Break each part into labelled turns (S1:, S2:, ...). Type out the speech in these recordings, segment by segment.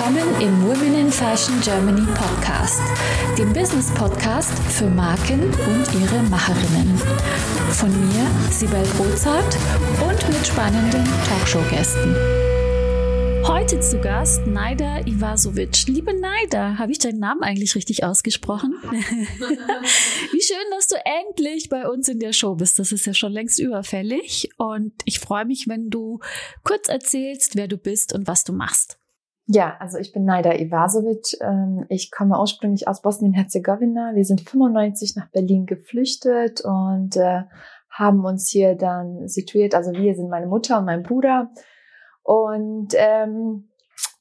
S1: willkommen im Women in Fashion Germany Podcast, dem Business Podcast für Marken und ihre Macherinnen. Von mir, Sibel Rozart und mit spannenden Talkshow-Gästen. Heute zu Gast Naida Ivasovic. Liebe Naida, habe ich deinen Namen eigentlich richtig ausgesprochen? Wie schön, dass du endlich bei uns in der Show bist. Das ist ja schon längst überfällig. Und ich freue mich, wenn du kurz erzählst, wer du bist und was du machst.
S2: Ja, also ich bin Naida Ivasovic. Ähm, ich komme ursprünglich aus Bosnien-Herzegowina. Wir sind 95 nach Berlin geflüchtet und äh, haben uns hier dann situiert. Also wir sind meine Mutter und mein Bruder. Und ähm,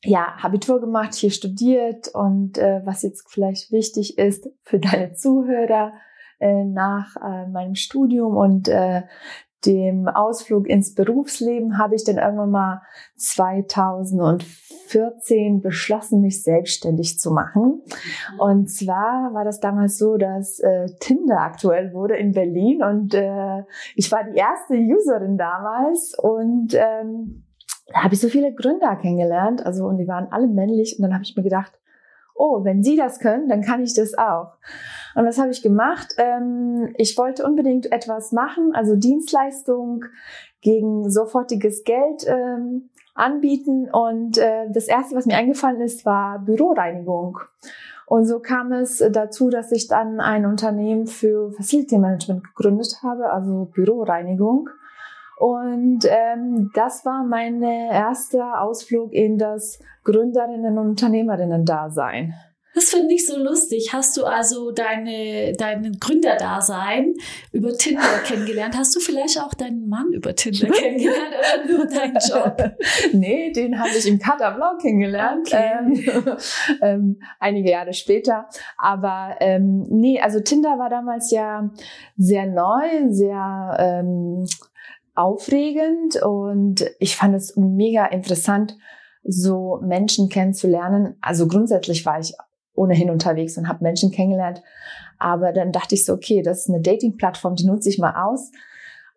S2: ja, Abitur gemacht, hier studiert und äh, was jetzt vielleicht wichtig ist für deine Zuhörer äh, nach äh, meinem Studium und äh, dem Ausflug ins Berufsleben habe ich dann irgendwann mal 2014 beschlossen, mich selbstständig zu machen. Mhm. Und zwar war das damals so, dass äh, Tinder aktuell wurde in Berlin und äh, ich war die erste Userin damals und ähm, da habe ich so viele Gründer kennengelernt, also und die waren alle männlich und dann habe ich mir gedacht, oh, wenn Sie das können, dann kann ich das auch. Und was habe ich gemacht? Ähm, ich wollte unbedingt etwas machen, also Dienstleistung gegen sofortiges Geld ähm, anbieten. Und äh, das Erste, was mir eingefallen ist, war Büroreinigung. Und so kam es dazu, dass ich dann ein Unternehmen für Facility Management gegründet habe, also Büroreinigung. Und ähm, das war mein erster Ausflug in das Gründerinnen- und Unternehmerinnen-Dasein.
S1: Das finde ich so lustig. Hast du also deine, deinen Gründerdasein über Tinder kennengelernt? Hast du vielleicht auch deinen Mann über Tinder kennengelernt oder nur deinen Job?
S2: nee, den habe ich im Katablau kennengelernt. Okay. Ähm, ähm, einige Jahre später. Aber ähm, nee, also Tinder war damals ja sehr neu, sehr ähm, aufregend und ich fand es mega interessant, so Menschen kennenzulernen. Also grundsätzlich war ich ohnehin unterwegs und habe Menschen kennengelernt. Aber dann dachte ich so, okay, das ist eine Dating-Plattform, die nutze ich mal aus.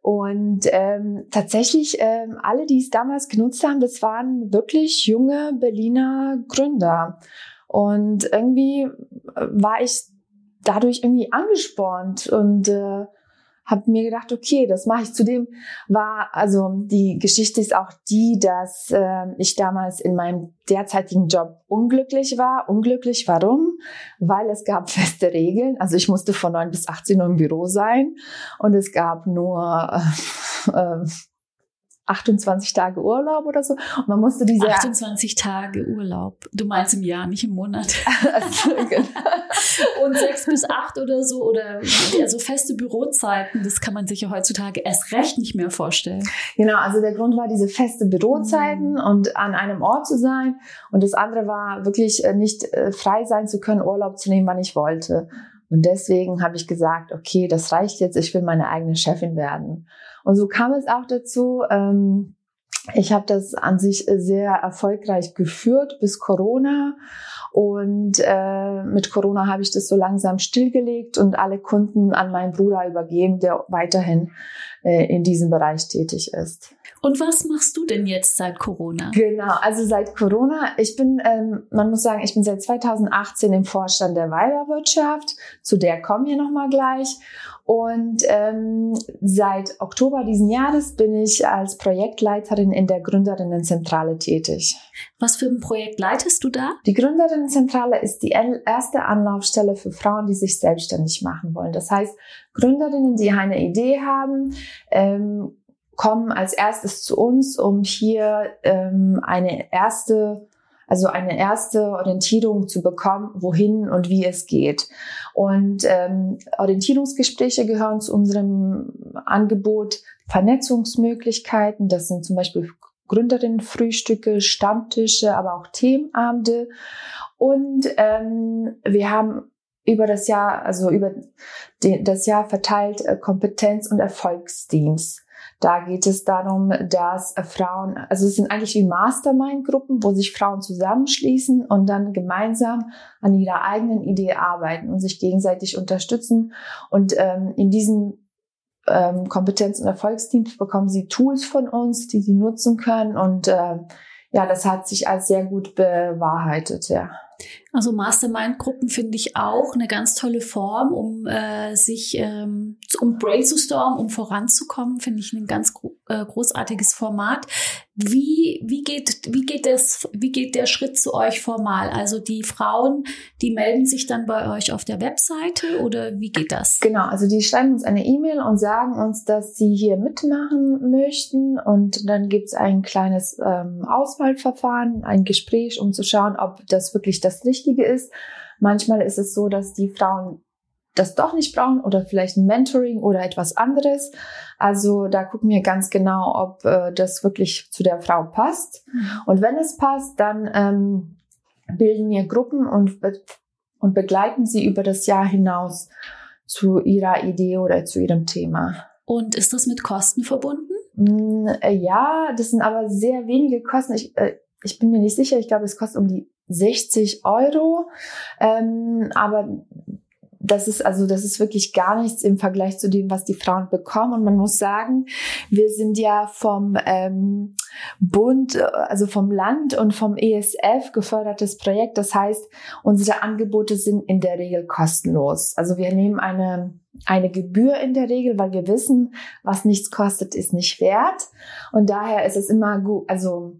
S2: Und ähm, tatsächlich, ähm, alle, die es damals genutzt haben, das waren wirklich junge Berliner Gründer. Und irgendwie war ich dadurch irgendwie angespornt und äh, habe mir gedacht, okay, das mache ich. Zudem war, also die Geschichte ist auch die, dass äh, ich damals in meinem derzeitigen Job unglücklich war. Unglücklich, warum? Weil es gab feste Regeln. Also ich musste von 9 bis 18 Uhr im Büro sein und es gab nur äh, äh, 28 Tage Urlaub oder so. Und man musste diese
S1: 28 Tage Urlaub. Du meinst im Jahr, nicht im Monat. also, genau. Und sechs bis acht oder so oder also feste Bürozeiten, das kann man sich ja heutzutage erst recht nicht mehr vorstellen.
S2: Genau, also der Grund war diese feste Bürozeiten mhm. und an einem Ort zu sein. Und das andere war wirklich äh, nicht äh, frei sein zu können, Urlaub zu nehmen, wann ich wollte. Und deswegen habe ich gesagt, okay, das reicht jetzt, ich will meine eigene Chefin werden. Und so kam es auch dazu. Ähm, ich habe das an sich sehr erfolgreich geführt bis Corona. Und äh, mit Corona habe ich das so langsam stillgelegt und alle Kunden an meinen Bruder übergeben, der weiterhin äh, in diesem Bereich tätig ist.
S1: Und was machst du denn jetzt seit Corona?
S2: Genau, also seit Corona, ich bin, ähm, man muss sagen, ich bin seit 2018 im Vorstand der Weiberwirtschaft, zu der kommen wir nochmal gleich. Und ähm, seit Oktober diesen Jahres bin ich als Projektleiterin in der Gründerinnenzentrale tätig.
S1: Was für ein Projekt leitest du da?
S2: Die Gründerinnenzentrale ist die erste Anlaufstelle für Frauen, die sich selbstständig machen wollen. Das heißt, Gründerinnen, die eine Idee haben, ähm, kommen als erstes zu uns, um hier ähm, eine erste also eine erste Orientierung zu bekommen, wohin und wie es geht. Und ähm, Orientierungsgespräche gehören zu unserem Angebot, Vernetzungsmöglichkeiten, das sind zum Beispiel Gründerinnenfrühstücke, Stammtische, aber auch Themenabende. Und ähm, wir haben über das Jahr, also über das Jahr verteilt äh, Kompetenz- und Erfolgsteams. Da geht es darum, dass Frauen, also es sind eigentlich wie Mastermind-Gruppen, wo sich Frauen zusammenschließen und dann gemeinsam an ihrer eigenen Idee arbeiten und sich gegenseitig unterstützen. Und ähm, in diesen ähm, Kompetenz- und Erfolgsteams bekommen sie Tools von uns, die sie nutzen können und äh, ja, das hat sich als sehr gut bewahrheitet, ja.
S1: Also Mastermind-Gruppen finde ich auch eine ganz tolle Form, um äh, sich, ähm, um brainstormen, um voranzukommen, finde ich ein ganz gro äh, großartiges Format. Wie, wie geht, wie geht es, wie geht der Schritt zu euch formal? Also die Frauen, die melden sich dann bei euch auf der Webseite oder wie geht das?
S2: Genau, also die schreiben uns eine E-Mail und sagen uns, dass sie hier mitmachen möchten und dann gibt es ein kleines ähm, Auswahlverfahren, ein Gespräch, um zu schauen, ob das wirklich das Richtige ist. Manchmal ist es so, dass die Frauen das doch nicht brauchen oder vielleicht ein Mentoring oder etwas anderes. Also da gucken wir ganz genau, ob äh, das wirklich zu der Frau passt. Mhm. Und wenn es passt, dann ähm, bilden wir Gruppen und, und begleiten sie über das Jahr hinaus zu ihrer Idee oder zu ihrem Thema.
S1: Und ist das mit Kosten verbunden?
S2: Mm, äh, ja, das sind aber sehr wenige Kosten. Ich, äh, ich bin mir nicht sicher. Ich glaube, es kostet um die 60 Euro. Ähm, aber das ist also, das ist wirklich gar nichts im Vergleich zu dem, was die Frauen bekommen. Und man muss sagen, wir sind ja vom ähm, Bund, also vom Land und vom ESF gefördertes Projekt. Das heißt, unsere Angebote sind in der Regel kostenlos. Also wir nehmen eine eine Gebühr in der Regel, weil wir wissen, was nichts kostet, ist nicht wert. Und daher ist es immer gut, also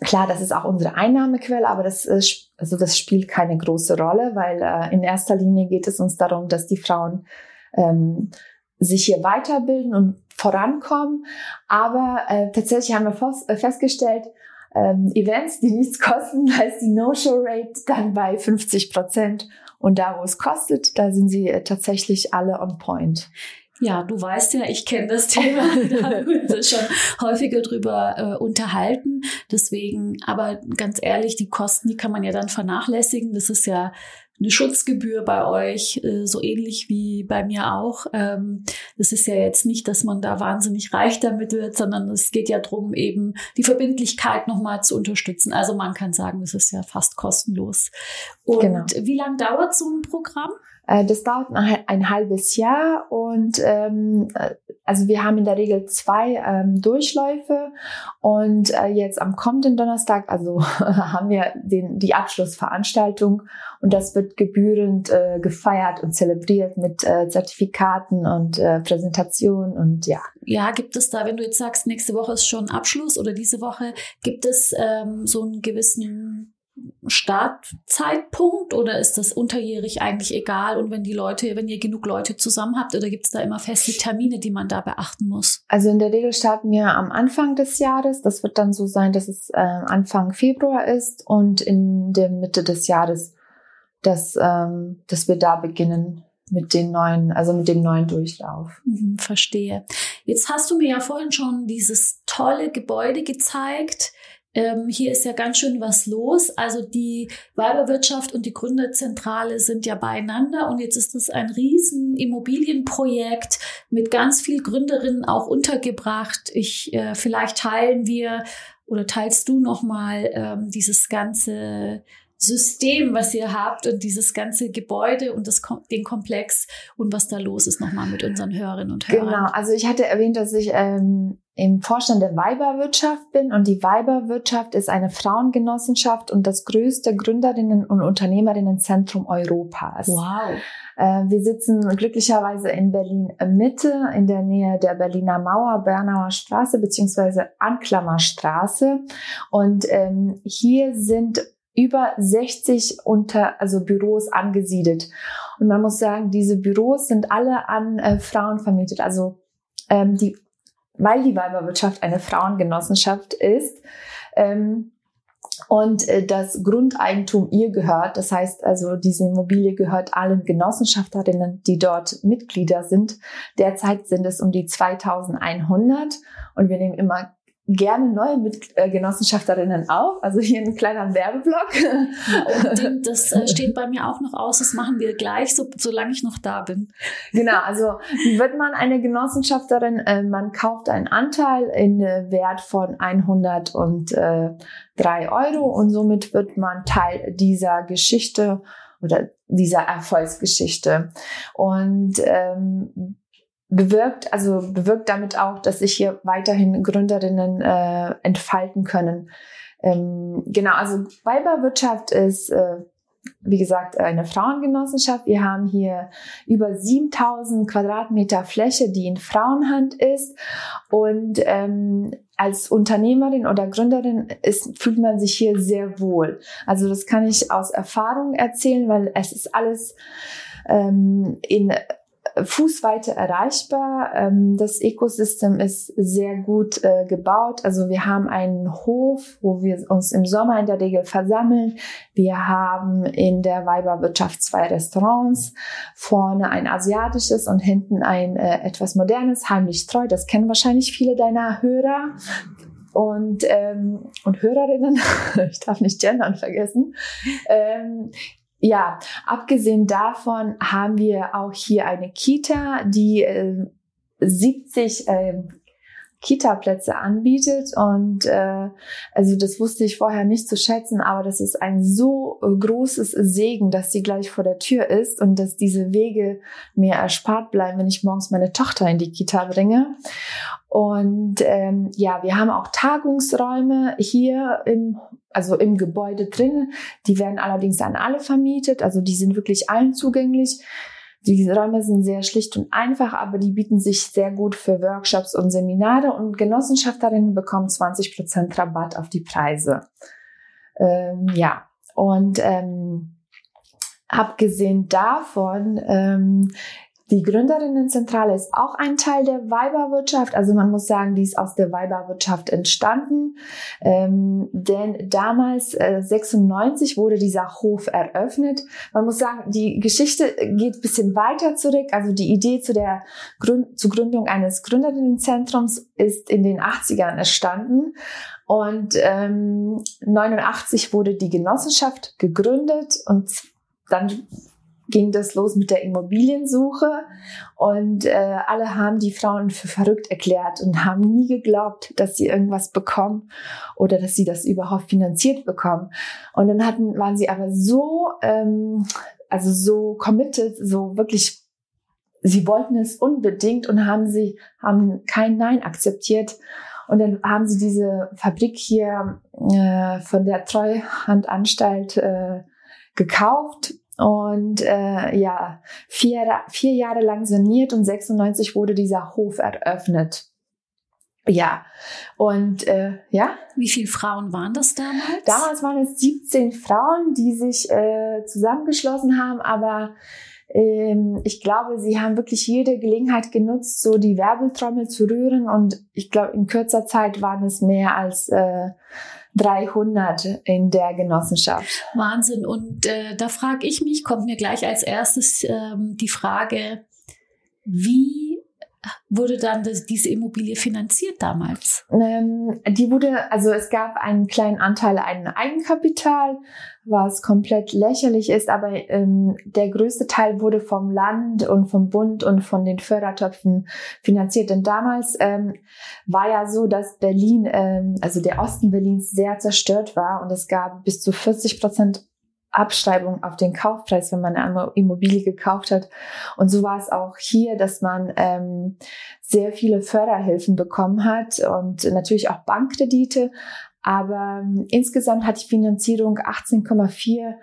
S2: Klar, das ist auch unsere Einnahmequelle, aber das, ist, also das spielt keine große Rolle, weil äh, in erster Linie geht es uns darum, dass die Frauen ähm, sich hier weiterbilden und vorankommen. Aber äh, tatsächlich haben wir äh, festgestellt, ähm, Events, die nichts kosten, ist die No-Show-Rate dann bei 50 Prozent. Und da, wo es kostet, da sind sie äh, tatsächlich alle on point.
S1: Ja, du weißt ja, ich kenne das Thema, da haben wir uns schon häufiger drüber äh, unterhalten. Deswegen, aber ganz ehrlich, die Kosten, die kann man ja dann vernachlässigen. Das ist ja eine Schutzgebühr bei euch, äh, so ähnlich wie bei mir auch. Ähm, das ist ja jetzt nicht, dass man da wahnsinnig reich damit wird, sondern es geht ja darum, eben die Verbindlichkeit nochmal zu unterstützen. Also man kann sagen, das ist ja fast kostenlos. Und genau. wie lange dauert so ein Programm?
S2: Äh, das dauert ein halbes Jahr und ähm, äh, also wir haben in der Regel zwei ähm, Durchläufe und äh, jetzt am kommenden Donnerstag, also haben wir den, die Abschlussveranstaltung und das wird gebührend äh, gefeiert und zelebriert mit äh, Zertifikaten und äh, Präsentationen und ja.
S1: Ja, gibt es da, wenn du jetzt sagst, nächste Woche ist schon Abschluss oder diese Woche, gibt es ähm, so einen gewissen Startzeitpunkt oder ist das unterjährig eigentlich egal? Und wenn die Leute, wenn ihr genug Leute zusammen habt, oder gibt es da immer feste Termine, die man da beachten muss?
S2: Also in der Regel starten wir am Anfang des Jahres. Das wird dann so sein, dass es äh, Anfang Februar ist und in der Mitte des Jahres, dass, ähm, dass wir da beginnen mit den neuen, also mit dem neuen Durchlauf.
S1: Mhm, verstehe. Jetzt hast du mir ja vorhin schon dieses tolle Gebäude gezeigt ähm, hier ist ja ganz schön was los. Also die Weiberwirtschaft und die Gründerzentrale sind ja beieinander und jetzt ist es ein riesen Immobilienprojekt mit ganz viel Gründerinnen auch untergebracht. Ich äh, vielleicht teilen wir oder teilst du noch mal ähm, dieses ganze System, was ihr habt und dieses ganze Gebäude und das, den Komplex und was da los ist nochmal mit unseren Hörerinnen und Hörern.
S2: Genau, also ich hatte erwähnt, dass ich ähm, im Vorstand der Weiberwirtschaft bin und die Weiberwirtschaft ist eine Frauengenossenschaft und das größte Gründerinnen- und Unternehmerinnenzentrum Europas.
S1: Wow.
S2: Äh, wir sitzen glücklicherweise in Berlin Mitte, in der Nähe der Berliner Mauer, Bernauer Straße beziehungsweise Anklammerstraße. Und ähm, hier sind über 60 unter, also Büros angesiedelt. Und man muss sagen, diese Büros sind alle an äh, Frauen vermietet. Also ähm, die, weil die Weiberwirtschaft eine Frauengenossenschaft ist ähm, und äh, das Grundeigentum ihr gehört. Das heißt also, diese Immobilie gehört allen Genossenschafterinnen, die dort Mitglieder sind. Derzeit sind es um die 2100 und wir nehmen immer gerne neue Mitgenossenschafterinnen auf. Also hier ein kleiner Werbeblock.
S1: Und das äh, steht bei mir auch noch aus. Das machen wir gleich, so, solange ich noch da bin.
S2: Genau, also wird man eine Genossenschafterin, äh, man kauft einen Anteil in Wert von 103 Euro und somit wird man Teil dieser Geschichte oder dieser Erfolgsgeschichte. Und ähm, bewirkt, also bewirkt damit auch, dass sich hier weiterhin Gründerinnen äh, entfalten können. ähm, genau, also Weiberwirtschaft ist äh, wie gesagt, eine Frauengenossenschaft. Wir haben hier über 7000 Quadratmeter Fläche, die in Frauenhand ist. Und ähm, als Unternehmerin oder Gründerin ist, fühlt man sich hier sehr wohl. Also das kann ich aus Erfahrung erzählen, weil es ist alles ähm, in Fußweite erreichbar. Ähm, das Ökosystem ist sehr gut äh, gebaut. Also wir haben einen Hof, wo wir uns im Sommer in der Regel versammeln. Wir haben in der Weiberwirtschaft zwei Restaurants. Vorne ein asiatisches und hinten ein äh, etwas modernes, heimlich treu. Das kennen wahrscheinlich viele deiner Hörer und, ähm, und Hörerinnen, ich darf nicht gendern vergessen, ähm, ja, abgesehen davon haben wir auch hier eine Kita, die äh, 70 äh, Kita-Plätze anbietet und äh, also das wusste ich vorher nicht zu schätzen, aber das ist ein so großes Segen, dass sie gleich vor der Tür ist und dass diese Wege mir erspart bleiben, wenn ich morgens meine Tochter in die Kita bringe. Und ähm, ja, wir haben auch Tagungsräume hier im also im Gebäude drin. Die werden allerdings an alle vermietet, also die sind wirklich allen zugänglich. Die Räume sind sehr schlicht und einfach, aber die bieten sich sehr gut für Workshops und Seminare und Genossenschafterinnen bekommen 20% Rabatt auf die Preise. Ähm, ja, und ähm, abgesehen davon ähm, die Gründerinnenzentrale ist auch ein Teil der Weiberwirtschaft. Also man muss sagen, die ist aus der Weiberwirtschaft entstanden. Ähm, denn damals, äh, 96, wurde dieser Hof eröffnet. Man muss sagen, die Geschichte geht ein bisschen weiter zurück. Also die Idee zu der Gründ zur Gründung eines Gründerinnenzentrums ist in den 80ern entstanden. Und ähm, 89 wurde die Genossenschaft gegründet und dann ging das los mit der Immobiliensuche und äh, alle haben die Frauen für verrückt erklärt und haben nie geglaubt, dass sie irgendwas bekommen oder dass sie das überhaupt finanziert bekommen. Und dann hatten, waren sie aber so, ähm, also so committed, so wirklich, sie wollten es unbedingt und haben sie, haben kein Nein akzeptiert. Und dann haben sie diese Fabrik hier äh, von der Treuhandanstalt äh, gekauft und äh, ja, vier, vier Jahre lang saniert und 96 wurde dieser Hof eröffnet. Ja, und äh, ja.
S1: Wie viele Frauen waren das damals?
S2: Damals waren es 17 Frauen, die sich äh, zusammengeschlossen haben, aber ähm, ich glaube, sie haben wirklich jede Gelegenheit genutzt, so die Werbeltrommel zu rühren und ich glaube, in kürzer Zeit waren es mehr als äh, 300 in der Genossenschaft.
S1: Wahnsinn. Und äh, da frage ich mich, kommt mir gleich als erstes ähm, die Frage, wie wurde dann das, diese Immobilie finanziert damals?
S2: Ähm, die wurde, also es gab einen kleinen Anteil an Eigenkapital, was komplett lächerlich ist, aber ähm, der größte Teil wurde vom Land und vom Bund und von den Fördertöpfen finanziert. Denn damals ähm, war ja so, dass Berlin, ähm, also der Osten Berlins sehr zerstört war und es gab bis zu 40 Prozent Abschreibung auf den Kaufpreis, wenn man eine Immobilie gekauft hat. Und so war es auch hier, dass man ähm, sehr viele Förderhilfen bekommen hat und natürlich auch Bankkredite. Aber ähm, insgesamt hat die Finanzierung 18,4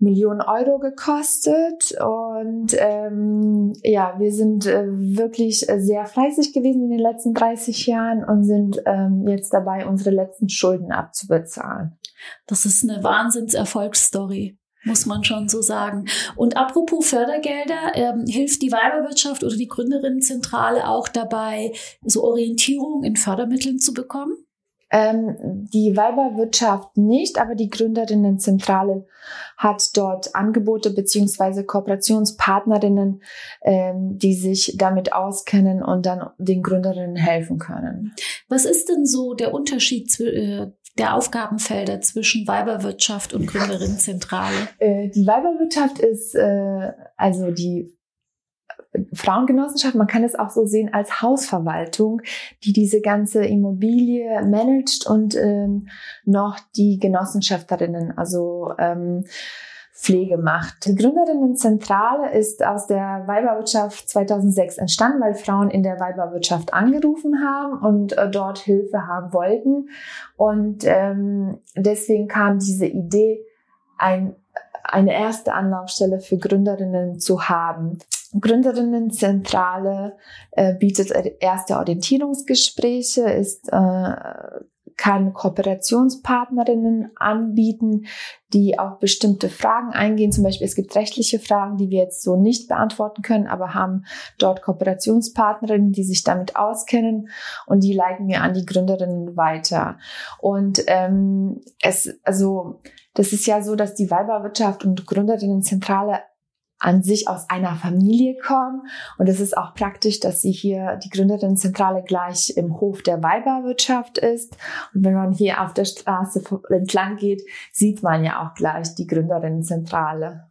S2: Millionen Euro gekostet und ähm, ja, wir sind äh, wirklich sehr fleißig gewesen in den letzten 30 Jahren und sind ähm, jetzt dabei, unsere letzten Schulden abzubezahlen.
S1: Das ist eine Wahnsinnserfolgsstory muss man schon so sagen. Und apropos Fördergelder, ähm, hilft die Weiberwirtschaft oder die Gründerinnenzentrale auch dabei, so Orientierung in Fördermitteln zu bekommen?
S2: Ähm, die Weiberwirtschaft nicht, aber die Gründerinnenzentrale hat dort Angebote beziehungsweise Kooperationspartnerinnen, ähm, die sich damit auskennen und dann den Gründerinnen helfen können.
S1: Was ist denn so der Unterschied äh, der Aufgabenfelder zwischen Weiberwirtschaft und Gründerinnenzentrale?
S2: Äh, die Weiberwirtschaft ist äh, also die Frauengenossenschaft, man kann es auch so sehen als Hausverwaltung, die diese ganze Immobilie managt und ähm, noch die Genossenschafterinnen. Also ähm, Pflege macht. Die Gründerinnenzentrale ist aus der Weiberwirtschaft 2006 entstanden, weil Frauen in der Weiberwirtschaft angerufen haben und äh, dort Hilfe haben wollten. Und ähm, deswegen kam diese Idee, ein, eine erste Anlaufstelle für Gründerinnen zu haben. Gründerinnenzentrale äh, bietet erste Orientierungsgespräche, ist äh, kann Kooperationspartnerinnen anbieten, die auf bestimmte Fragen eingehen. Zum Beispiel, es gibt rechtliche Fragen, die wir jetzt so nicht beantworten können, aber haben dort Kooperationspartnerinnen, die sich damit auskennen und die leiten wir an die Gründerinnen weiter. Und ähm, es, also das ist ja so, dass die Weiberwirtschaft und Gründerinnenzentrale an sich aus einer Familie kommen. Und es ist auch praktisch, dass sie hier die Gründerinnenzentrale gleich im Hof der Weiberwirtschaft ist. Und wenn man hier auf der Straße entlang geht, sieht man ja auch gleich die Gründerinnenzentrale.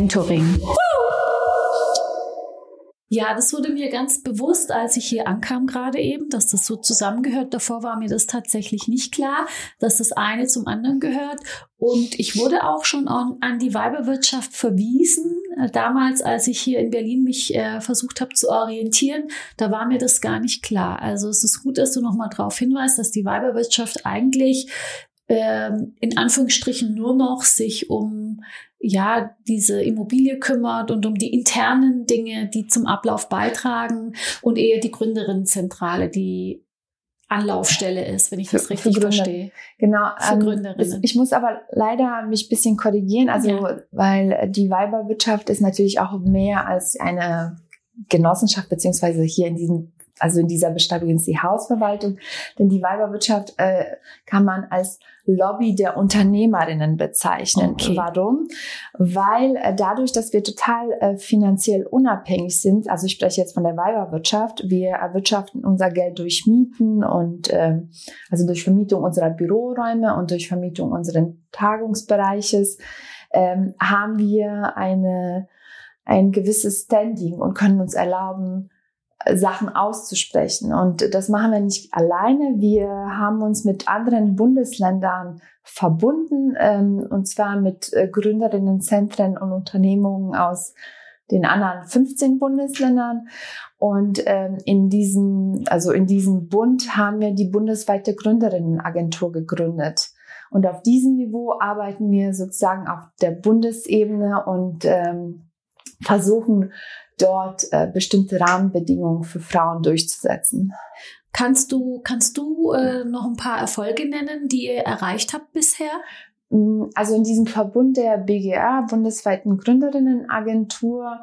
S1: mentoring. Ja, das wurde mir ganz bewusst, als ich hier ankam gerade eben, dass das so zusammengehört. Davor war mir das tatsächlich nicht klar, dass das eine zum anderen gehört. Und ich wurde auch schon an, an die Weiberwirtschaft verwiesen. Äh, damals, als ich hier in Berlin mich äh, versucht habe zu orientieren, da war mir das gar nicht klar. Also es ist gut, dass du nochmal darauf hinweist, dass die Weiberwirtschaft eigentlich ähm, in Anführungsstrichen nur noch sich um ja, diese Immobilie kümmert und um die internen Dinge, die zum Ablauf beitragen und eher die Gründerinnenzentrale, die Anlaufstelle ist, wenn ich das richtig verstehe.
S2: Genau. Für ähm, Gründerinnen. Ich muss aber leider mich bisschen korrigieren, also ja. weil die Weiberwirtschaft ist natürlich auch mehr als eine Genossenschaft, beziehungsweise hier in diesem also in dieser Beschreibung ist die Hausverwaltung, denn die Weiberwirtschaft äh, kann man als Lobby der Unternehmerinnen bezeichnen. Okay. Warum? Weil äh, dadurch, dass wir total äh, finanziell unabhängig sind, also ich spreche jetzt von der Weiberwirtschaft, wir erwirtschaften unser Geld durch Mieten und äh, also durch Vermietung unserer Büroräume und durch Vermietung unseres Tagungsbereiches, ähm, haben wir eine ein gewisses Standing und können uns erlauben, Sachen auszusprechen. Und das machen wir nicht alleine. Wir haben uns mit anderen Bundesländern verbunden, ähm, und zwar mit äh, Gründerinnenzentren und Unternehmungen aus den anderen 15 Bundesländern. Und ähm, in diesem, also in diesem Bund haben wir die bundesweite Gründerinnenagentur gegründet. Und auf diesem Niveau arbeiten wir sozusagen auf der Bundesebene und ähm, versuchen dort äh, bestimmte Rahmenbedingungen für Frauen durchzusetzen.
S1: Kannst du, kannst du äh, noch ein paar Erfolge nennen, die ihr erreicht habt bisher?
S2: Mm, also in diesem Verbund der BGA, bundesweiten Gründerinnenagentur,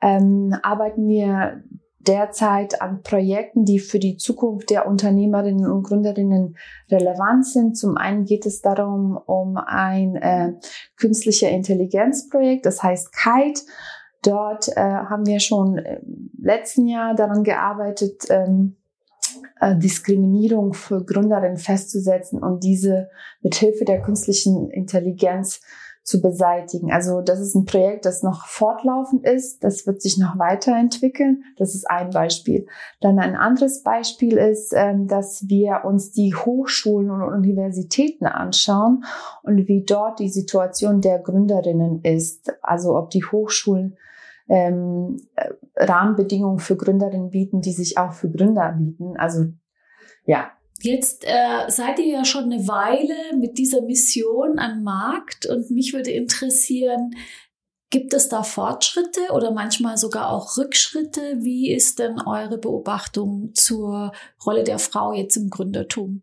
S2: ähm, arbeiten wir derzeit an Projekten, die für die Zukunft der Unternehmerinnen und Gründerinnen relevant sind. Zum einen geht es darum, um ein äh, künstliche Intelligenzprojekt, das heißt KITE. Dort äh, haben wir schon im letzten Jahr daran gearbeitet, ähm, äh, Diskriminierung für Gründerinnen festzusetzen und diese mit Hilfe der künstlichen Intelligenz zu beseitigen. Also das ist ein Projekt, das noch fortlaufend ist. Das wird sich noch weiterentwickeln. Das ist ein Beispiel. Dann ein anderes Beispiel ist, ähm, dass wir uns die Hochschulen und Universitäten anschauen und wie dort die Situation der Gründerinnen ist. Also ob die Hochschulen ähm, äh, Rahmenbedingungen für Gründerinnen bieten, die sich auch für Gründer bieten. Also ja.
S1: Jetzt äh, seid ihr ja schon eine Weile mit dieser Mission am Markt und mich würde interessieren, gibt es da Fortschritte oder manchmal sogar auch Rückschritte? Wie ist denn eure Beobachtung zur Rolle der Frau jetzt im Gründertum?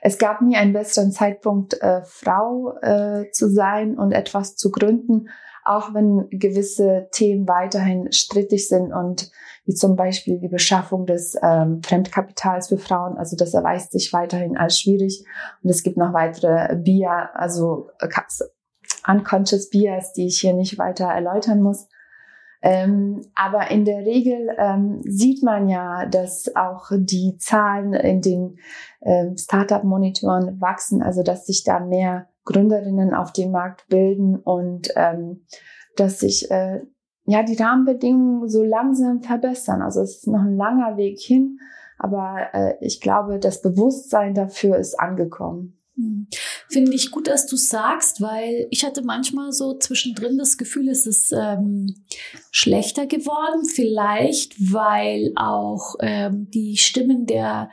S2: Es gab nie einen besseren Zeitpunkt, äh, Frau äh, zu sein und etwas zu gründen auch wenn gewisse Themen weiterhin strittig sind und wie zum Beispiel die Beschaffung des ähm, Fremdkapitals für Frauen. Also das erweist sich weiterhin als schwierig. Und es gibt noch weitere Bias, also äh, unconscious Bias, die ich hier nicht weiter erläutern muss. Ähm, aber in der Regel ähm, sieht man ja, dass auch die Zahlen in den ähm, Startup-Monitoren wachsen, also dass sich da mehr Gründerinnen auf dem Markt bilden und ähm, dass sich äh, ja die Rahmenbedingungen so langsam verbessern. Also es ist noch ein langer Weg hin, aber äh, ich glaube, das Bewusstsein dafür ist angekommen.
S1: Hm. Finde ich gut, dass du sagst, weil ich hatte manchmal so zwischendrin das Gefühl, es ist ähm, schlechter geworden. Vielleicht, weil auch ähm, die Stimmen der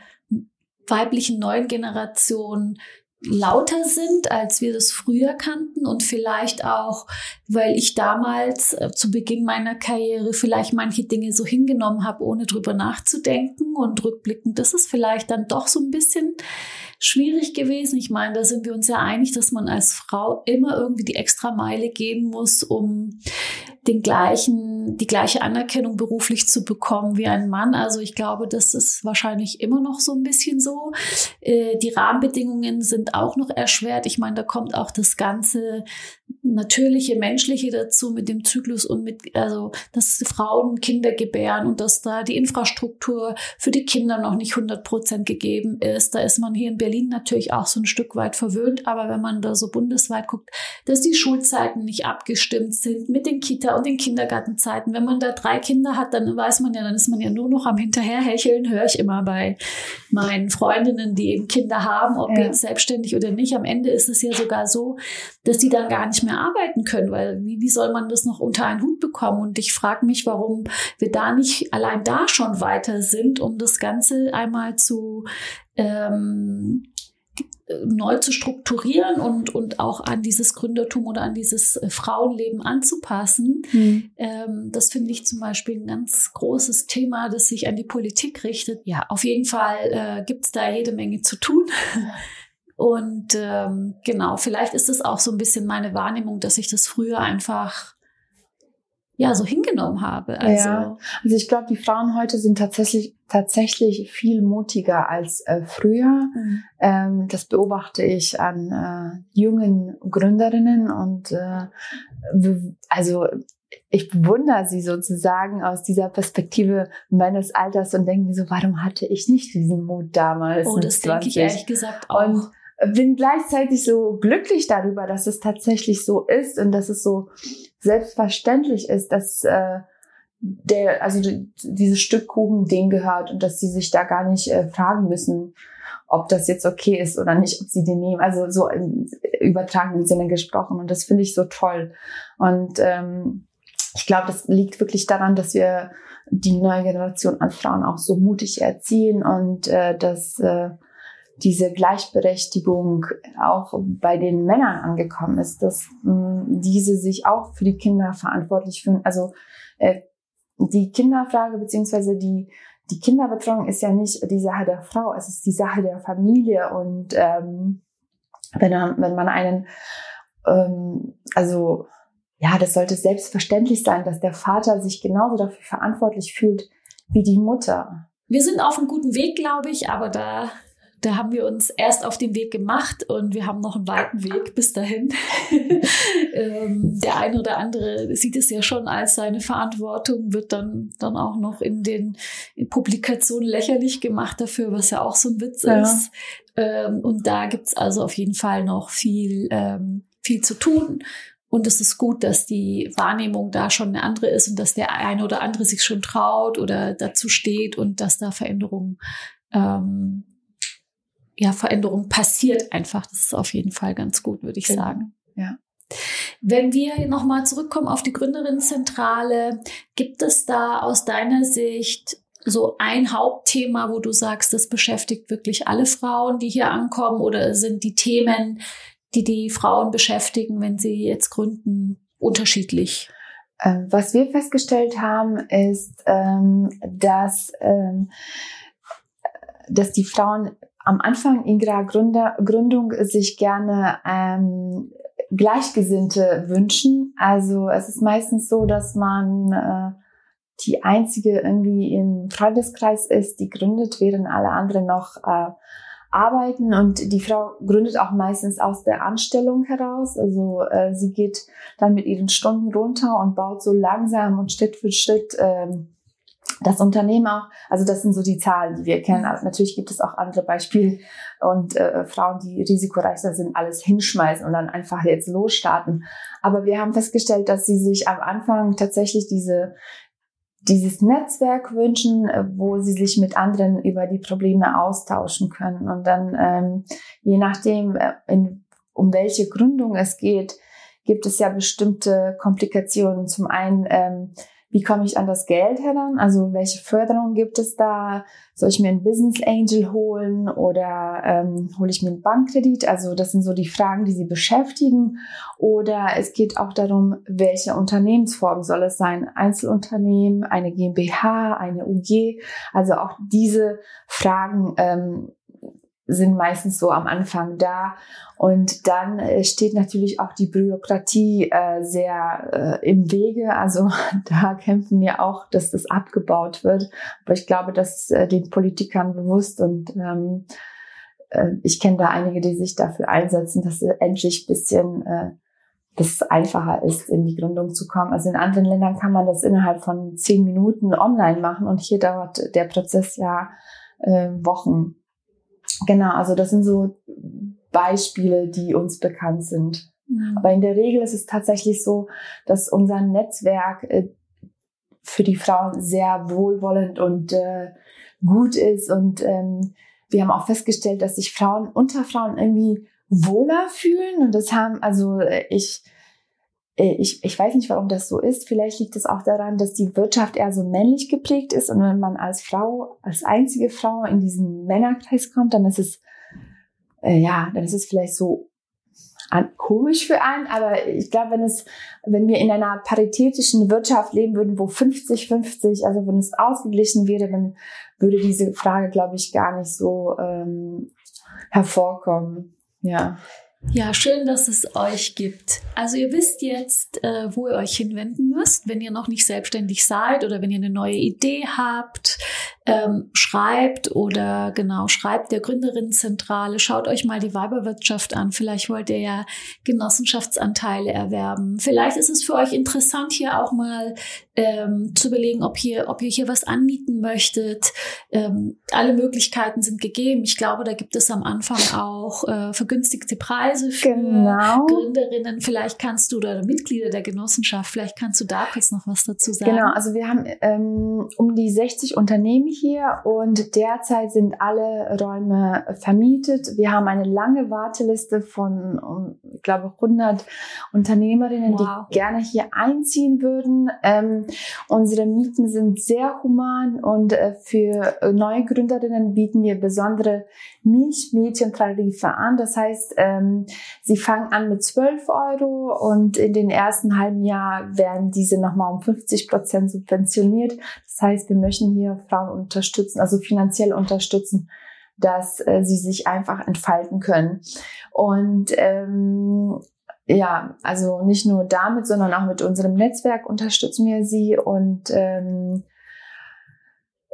S1: weiblichen neuen Generation lauter sind, als wir das früher kannten und vielleicht auch, weil ich damals äh, zu Beginn meiner Karriere vielleicht manche Dinge so hingenommen habe, ohne drüber nachzudenken und rückblickend, das ist vielleicht dann doch so ein bisschen schwierig gewesen. Ich meine, da sind wir uns ja einig, dass man als Frau immer irgendwie die extra Meile gehen muss, um den gleichen, die gleiche Anerkennung beruflich zu bekommen wie ein Mann. Also ich glaube, das ist wahrscheinlich immer noch so ein bisschen so. Äh, die Rahmenbedingungen sind auch noch erschwert. Ich meine, da kommt auch das ganze natürliche, menschliche dazu mit dem Zyklus und mit, also, dass Frauen Kinder gebären und dass da die Infrastruktur für die Kinder noch nicht 100 Prozent gegeben ist. Da ist man hier in Berlin natürlich auch so ein Stück weit verwöhnt, aber wenn man da so bundesweit guckt, dass die Schulzeiten nicht abgestimmt sind mit den Kita- und den Kindergartenzeiten. Wenn man da drei Kinder hat, dann weiß man ja, dann ist man ja nur noch am Hinterherhecheln, höre ich immer bei meinen Freundinnen, die eben Kinder haben, ob ja. jetzt selbstständig oder nicht. Am Ende ist es ja sogar so, dass die dann gar nicht mehr arbeiten können, weil wie, wie soll man das noch unter einen Hut bekommen? Und ich frage mich, warum wir da nicht allein da schon weiter sind, um das Ganze einmal zu ähm, neu zu strukturieren und, und auch an dieses Gründertum oder an dieses äh, Frauenleben anzupassen. Mhm. Ähm, das finde ich zum Beispiel ein ganz großes Thema, das sich an die Politik richtet. Ja, auf jeden Fall äh, gibt es da jede Menge zu tun. Und ähm, genau, vielleicht ist es auch so ein bisschen meine Wahrnehmung, dass ich das früher einfach ja so hingenommen habe.
S2: Also, ja. also ich glaube, die Frauen heute sind tatsächlich tatsächlich viel mutiger als äh, früher. Mhm. Ähm, das beobachte ich an äh, jungen Gründerinnen und äh, also ich bewundere sie sozusagen aus dieser Perspektive meines Alters und denke mir so, warum hatte ich nicht diesen Mut damals?
S1: Oh, das denke ich ehrlich gesagt auch.
S2: Und bin gleichzeitig so glücklich darüber, dass es tatsächlich so ist und dass es so selbstverständlich ist, dass äh, der, also dieses Stück Kuchen denen gehört und dass sie sich da gar nicht äh, fragen müssen, ob das jetzt okay ist oder nicht, ob sie den nehmen. Also so im übertragenen Sinne gesprochen. Und das finde ich so toll. Und ähm, ich glaube, das liegt wirklich daran, dass wir die neue Generation an Frauen auch so mutig erziehen und äh, dass äh, diese Gleichberechtigung auch bei den Männern angekommen ist, dass mh, hm, diese sich auch für die Kinder verantwortlich fühlen. Also äh, die Kinderfrage beziehungsweise die die Kinderbetreuung ist ja nicht die Sache der Frau, es ist die Sache der Familie und ähm, wenn, wenn man einen ähm, also ja, das sollte selbstverständlich sein, dass der Vater sich genauso dafür verantwortlich fühlt wie die Mutter.
S1: Wir sind auf einem guten Weg, glaube ich, aber da da haben wir uns erst auf den Weg gemacht und wir haben noch einen weiten Weg bis dahin. ähm, der eine oder andere sieht es ja schon als seine Verantwortung, wird dann, dann auch noch in den in Publikationen lächerlich gemacht dafür, was ja auch so ein Witz ja. ist. Ähm, und da gibt's also auf jeden Fall noch viel, ähm, viel zu tun. Und es ist gut, dass die Wahrnehmung da schon eine andere ist und dass der eine oder andere sich schon traut oder dazu steht und dass da Veränderungen ähm, ja, Veränderung passiert einfach. Das ist auf jeden Fall ganz gut, würde ich genau. sagen.
S2: Ja.
S1: Wenn wir nochmal zurückkommen auf die Gründerinnenzentrale, gibt es da aus deiner Sicht so ein Hauptthema, wo du sagst, das beschäftigt wirklich alle Frauen, die hier ankommen oder sind die Themen, die die Frauen beschäftigen, wenn sie jetzt gründen, unterschiedlich?
S2: Ähm, was wir festgestellt haben, ist, ähm, dass, ähm, dass die Frauen am Anfang ihrer Gründer, Gründung sich gerne ähm, Gleichgesinnte wünschen. Also es ist meistens so, dass man äh, die einzige irgendwie im Freundeskreis ist, die gründet, während alle anderen noch äh, arbeiten und die Frau gründet auch meistens aus der Anstellung heraus. Also äh, sie geht dann mit ihren Stunden runter und baut so langsam und Schritt für Schritt ähm, das Unternehmen auch. Also das sind so die Zahlen, die wir kennen. Aber natürlich gibt es auch andere Beispiele und äh, Frauen, die risikoreicher sind, alles hinschmeißen und dann einfach jetzt losstarten. Aber wir haben festgestellt, dass sie sich am Anfang tatsächlich diese dieses Netzwerk wünschen, äh, wo sie sich mit anderen über die Probleme austauschen können. Und dann, ähm, je nachdem, äh, in, um welche Gründung es geht, gibt es ja bestimmte Komplikationen. Zum einen, ähm, wie komme ich an das Geld heran? Also welche Förderung gibt es da? Soll ich mir einen Business Angel holen oder ähm, hole ich mir einen Bankkredit? Also das sind so die Fragen, die Sie beschäftigen. Oder es geht auch darum, welche Unternehmensform soll es sein? Einzelunternehmen, eine GmbH, eine UG? Also auch diese Fragen ähm, sind meistens so am Anfang da. Und dann äh, steht natürlich auch die Bürokratie äh, sehr äh, im Wege. Also da kämpfen wir auch, dass das abgebaut wird. Aber ich glaube, das ist äh, den Politikern bewusst und ähm, äh, ich kenne da einige, die sich dafür einsetzen, dass endlich bisschen äh, dass es einfacher ist, in die Gründung zu kommen. Also in anderen Ländern kann man das innerhalb von zehn Minuten online machen und hier dauert der Prozess ja äh, Wochen. Genau, also das sind so Beispiele, die uns bekannt sind. Mhm. Aber in der Regel ist es tatsächlich so, dass unser Netzwerk äh, für die Frauen sehr wohlwollend und äh, gut ist. Und ähm, wir haben auch festgestellt, dass sich Frauen unter Frauen irgendwie wohler fühlen. Und das haben, also äh, ich ich, ich weiß nicht, warum das so ist. Vielleicht liegt es auch daran, dass die Wirtschaft eher so männlich geprägt ist. Und wenn man als Frau, als einzige Frau in diesen Männerkreis kommt, dann ist es, äh, ja, dann ist es vielleicht so an, komisch für einen. Aber ich glaube, wenn es, wenn wir in einer paritätischen Wirtschaft leben würden, wo 50-50, also wenn es ausgeglichen wäre, dann würde diese Frage, glaube ich, gar nicht so ähm, hervorkommen. Ja.
S1: Ja, schön, dass es euch gibt. Also ihr wisst jetzt, äh, wo ihr euch hinwenden müsst, wenn ihr noch nicht selbstständig seid oder wenn ihr eine neue Idee habt, ähm, schreibt oder genau, schreibt der Gründerinnenzentrale, schaut euch mal die Weiberwirtschaft an. Vielleicht wollt ihr ja Genossenschaftsanteile erwerben. Vielleicht ist es für euch interessant, hier auch mal ähm, zu überlegen, ob, hier, ob ihr hier was anbieten möchtet. Ähm, alle Möglichkeiten sind gegeben. Ich glaube, da gibt es am Anfang auch äh, vergünstigte Preise für genau. Gründerinnen. Vielleicht kannst du oder Mitglieder der Genossenschaft, vielleicht kannst du da kurz noch was dazu sagen.
S2: Genau, also wir haben ähm, um die 60 Unternehmen hier und derzeit sind alle Räume vermietet. Wir haben eine lange Warteliste von, um, ich glaube, 100 Unternehmerinnen, wow. die gerne hier einziehen würden. Ähm, unsere Mieten sind sehr human und äh, für neue Gründerinnen bieten wir besondere Milchmädchentarife an. Das heißt, ähm, sie fangen an mit 12 Euro und in den ersten halben Jahr werden diese nochmal um 50 Prozent subventioniert. Das heißt, wir möchten hier Frauen unterstützen, also finanziell unterstützen, dass äh, sie sich einfach entfalten können. Und ähm, ja, also nicht nur damit, sondern auch mit unserem Netzwerk unterstützen wir sie. Und ähm,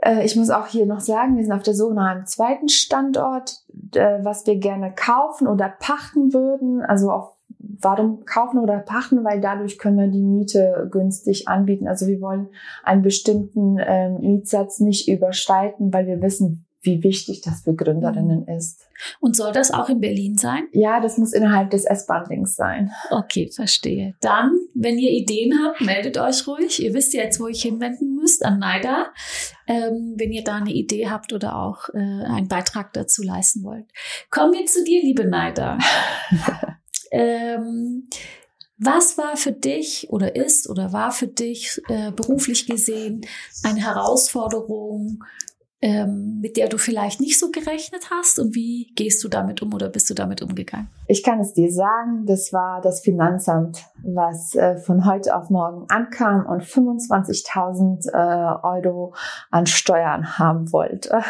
S2: äh, ich muss auch hier noch sagen, wir sind auf der Suche nach einem zweiten Standort, äh, was wir gerne kaufen oder pachten würden. Also auf warum kaufen oder pachten? Weil dadurch können wir die Miete günstig anbieten. Also wir wollen einen bestimmten ähm, Mietsatz nicht überschreiten, weil wir wissen, wie wichtig das für Gründerinnen mhm. ist.
S1: Und soll das auch in Berlin sein?
S2: Ja, das muss innerhalb des S-Bahn-Links sein.
S1: Okay, verstehe. Dann, wenn ihr Ideen habt, meldet euch ruhig. Ihr wisst jetzt, wo ich hinwenden müsst, an NIDA, ähm, wenn ihr da eine Idee habt oder auch äh, einen Beitrag dazu leisten wollt. Kommen wir zu dir, liebe NIDA. Ähm, was war für dich oder ist oder war für dich äh, beruflich gesehen eine Herausforderung, ähm, mit der du vielleicht nicht so gerechnet hast und wie gehst du damit um oder bist du damit umgegangen?
S2: Ich kann es dir sagen, das war das Finanzamt, was äh, von heute auf morgen ankam und 25.000 äh, Euro an Steuern haben wollte.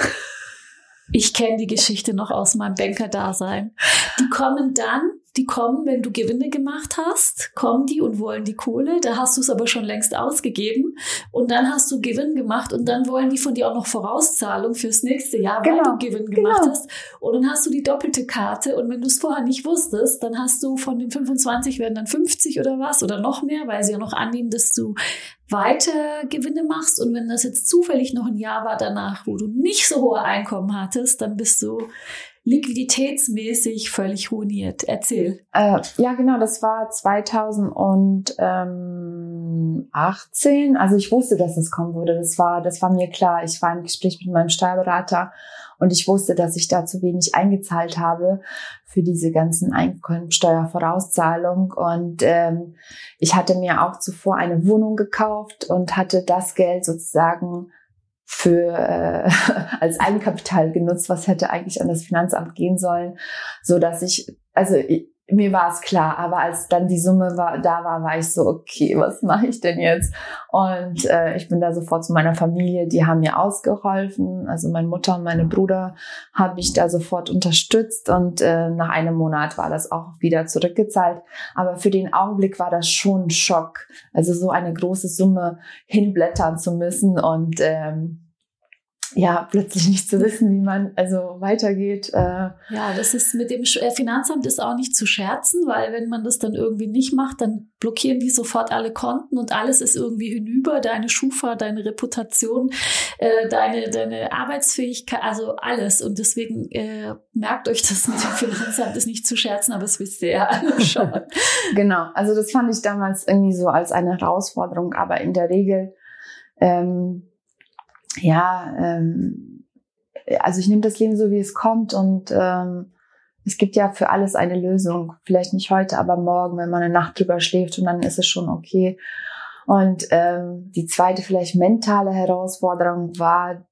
S1: Ich kenne die Geschichte noch aus meinem Banker-Dasein. Die kommen dann die kommen, wenn du Gewinne gemacht hast, kommen die und wollen die Kohle. Da hast du es aber schon längst ausgegeben. Und dann hast du Gewinn gemacht und dann wollen die von dir auch noch Vorauszahlung fürs nächste Jahr, genau. weil du Gewinn gemacht genau. hast. Und dann hast du die doppelte Karte. Und wenn du es vorher nicht wusstest, dann hast du von den 25 werden dann 50 oder was oder noch mehr, weil sie ja noch annehmen, dass du weiter Gewinne machst. Und wenn das jetzt zufällig noch ein Jahr war danach, wo du nicht so hohe Einkommen hattest, dann bist du liquiditätsmäßig völlig ruiniert. Erzähl.
S2: Äh, ja, genau, das war 2018. Also ich wusste, dass es kommen würde. Das war, das war mir klar. Ich war im Gespräch mit meinem Steuerberater und ich wusste, dass ich da zu wenig eingezahlt habe für diese ganzen Einkommensteuervorauszahlung. Und ähm, ich hatte mir auch zuvor eine Wohnung gekauft und hatte das Geld sozusagen für äh, als Eigenkapital genutzt, was hätte eigentlich an das Finanzamt gehen sollen, so dass ich also ich, mir war es klar, aber als dann die Summe war, da war, war ich so, okay, was mache ich denn jetzt? Und äh, ich bin da sofort zu meiner Familie, die haben mir ausgeholfen. Also meine Mutter und meine Brüder habe ich da sofort unterstützt und äh, nach einem Monat war das auch wieder zurückgezahlt. Aber für den Augenblick war das schon ein Schock, also so eine große Summe hinblättern zu müssen und ähm, ja, plötzlich nicht zu wissen, wie man also weitergeht. Äh.
S1: Ja, das ist mit dem äh, Finanzamt ist auch nicht zu scherzen, weil wenn man das dann irgendwie nicht macht, dann blockieren die sofort alle Konten und alles ist irgendwie hinüber, deine Schufa, deine Reputation, äh, deine, deine Arbeitsfähigkeit, also alles. Und deswegen äh, merkt euch das mit dem Finanzamt ist nicht zu scherzen, aber es wisst ihr ja alle schon.
S2: genau, also das fand ich damals irgendwie so als eine Herausforderung, aber in der Regel ähm, ja, ähm, also ich nehme das Leben so, wie es kommt und ähm, es gibt ja für alles eine Lösung. Vielleicht nicht heute, aber morgen, wenn man eine Nacht drüber schläft und dann ist es schon okay. Und ähm, die zweite vielleicht mentale Herausforderung war,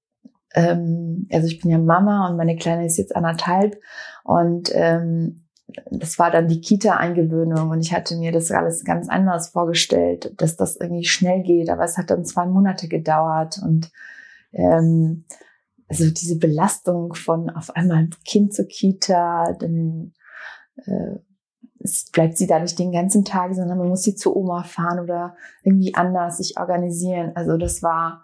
S2: ähm, also ich bin ja Mama und meine Kleine ist jetzt anderthalb und ähm, das war dann die Kita-Eingewöhnung und ich hatte mir das alles ganz anders vorgestellt, dass das irgendwie schnell geht, aber es hat dann zwei Monate gedauert und ähm, also diese Belastung von auf einmal Kind zur Kita, dann äh, es bleibt sie da nicht den ganzen Tag, sondern man muss sie zu Oma fahren oder irgendwie anders sich organisieren. Also das war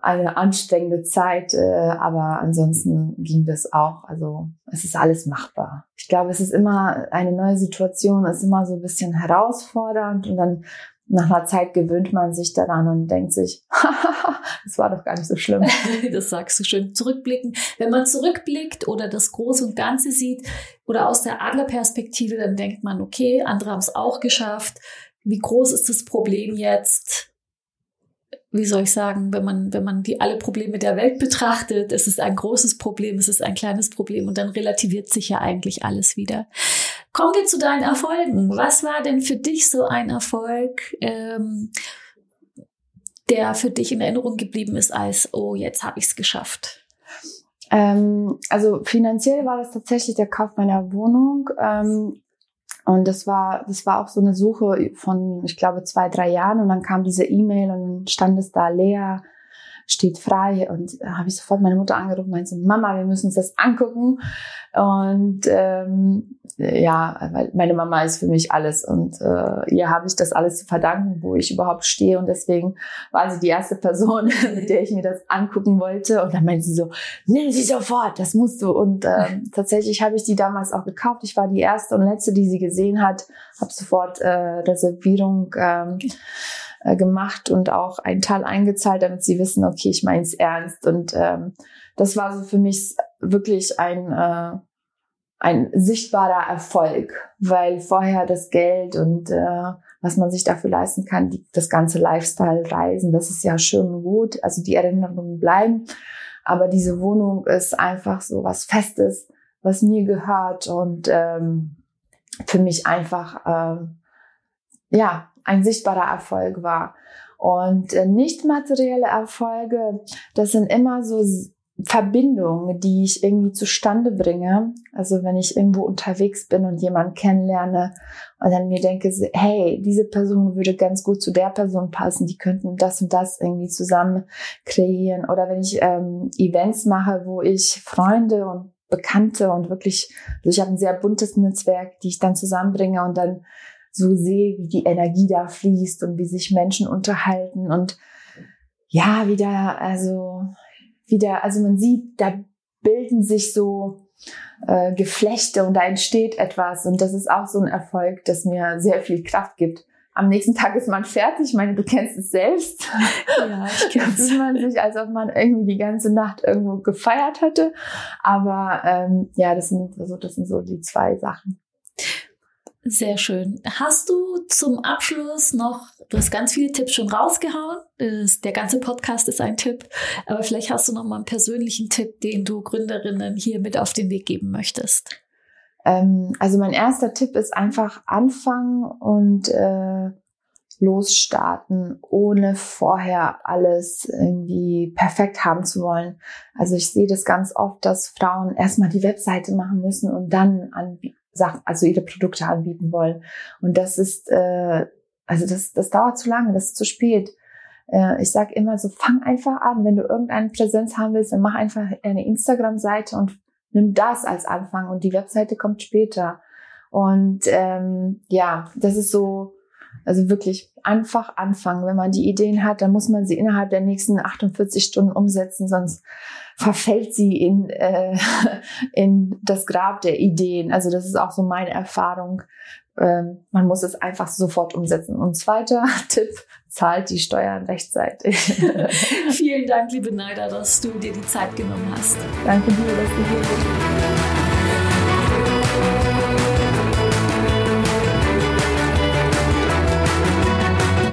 S2: eine anstrengende Zeit, äh, aber ansonsten ging das auch. Also es ist alles machbar. Ich glaube, es ist immer eine neue Situation, es ist immer so ein bisschen herausfordernd und dann nach einer Zeit gewöhnt man sich daran und denkt sich, das war doch gar nicht so schlimm.
S1: das sagst du schön. Zurückblicken. Wenn man zurückblickt oder das Große und Ganze sieht oder aus der Adlerperspektive, dann denkt man, okay, andere haben es auch geschafft. Wie groß ist das Problem jetzt? wie soll ich sagen, wenn man, wenn man die alle Probleme der Welt betrachtet, es ist ein großes Problem, es ist ein kleines Problem und dann relativiert sich ja eigentlich alles wieder. Kommen wir zu deinen Erfolgen. Was war denn für dich so ein Erfolg, ähm, der für dich in Erinnerung geblieben ist als, oh, jetzt habe ich es geschafft?
S2: Ähm, also finanziell war das tatsächlich der Kauf meiner Wohnung. Ähm, und das war, das war auch so eine Suche von, ich glaube, zwei, drei Jahren. Und dann kam diese E-Mail und dann stand es da leer steht frei. Und da habe ich sofort meine Mutter angerufen und meinte so, Mama, wir müssen uns das angucken. Und ähm, ja, weil meine Mama ist für mich alles und äh, ihr habe ich das alles zu verdanken, wo ich überhaupt stehe. Und deswegen war sie die erste Person, mit der ich mir das angucken wollte. Und dann meinte sie so, nimm sie sofort, das musst du. Und ähm, tatsächlich habe ich die damals auch gekauft. Ich war die erste und letzte, die sie gesehen hat, habe sofort äh, Reservierung. Ähm, äh, gemacht und auch einen Teil eingezahlt, damit sie wissen, okay, ich meine es ernst. Und ähm, das war so für mich wirklich ein, äh, ein sichtbarer Erfolg, weil vorher das Geld und äh, was man sich dafür leisten kann, die, das ganze Lifestyle-Reisen, das ist ja schön und gut, also die Erinnerungen bleiben. Aber diese Wohnung ist einfach so was Festes, was mir gehört und ähm, für mich einfach ähm, ja ein sichtbarer Erfolg war. Und äh, nicht materielle Erfolge, das sind immer so Verbindungen, die ich irgendwie zustande bringe. Also wenn ich irgendwo unterwegs bin und jemanden kennenlerne und dann mir denke, hey, diese Person würde ganz gut zu der Person passen, die könnten das und das irgendwie zusammen kreieren. Oder wenn ich ähm, Events mache, wo ich Freunde und Bekannte und wirklich, also ich habe ein sehr buntes Netzwerk, die ich dann zusammenbringe und dann so sehe, wie die Energie da fließt und wie sich Menschen unterhalten und ja, wieder, also wieder, also man sieht, da bilden sich so äh, Geflechte und da entsteht etwas und das ist auch so ein Erfolg, das mir sehr viel Kraft gibt. Am nächsten Tag ist man fertig. Ich meine, du kennst es selbst. Ja, ich kenne es. man sich, als ob man irgendwie die ganze Nacht irgendwo gefeiert hätte. Aber ähm, ja, das sind, also, das sind so die zwei Sachen.
S3: Sehr schön. Hast du zum Abschluss noch, du hast ganz viele Tipps schon rausgehauen. Der ganze Podcast ist ein Tipp, aber vielleicht hast du noch mal einen persönlichen Tipp, den du Gründerinnen hier mit auf den Weg geben möchtest.
S2: Ähm, also mein erster Tipp ist einfach anfangen und äh, losstarten, ohne vorher alles irgendwie perfekt haben zu wollen. Also ich sehe das ganz oft, dass Frauen erstmal die Webseite machen müssen und dann anbieten Sachen, also ihre Produkte anbieten wollen. Und das ist, äh, also das, das dauert zu lange, das ist zu spät. Äh, ich sage immer so, fang einfach an. Wenn du irgendeine Präsenz haben willst, dann mach einfach eine Instagram-Seite und nimm das als Anfang und die Webseite kommt später. Und ähm, ja, das ist so, also wirklich einfach anfangen. Wenn man die Ideen hat, dann muss man sie innerhalb der nächsten 48 Stunden umsetzen, sonst verfällt sie in, äh, in das Grab der Ideen. Also das ist auch so meine Erfahrung. Ähm, man muss es einfach sofort umsetzen. Und zweiter Tipp, zahlt die Steuern rechtzeitig.
S3: Vielen Dank, liebe Neider, dass du dir die Zeit genommen hast.
S2: Danke dir, dass du hier bist.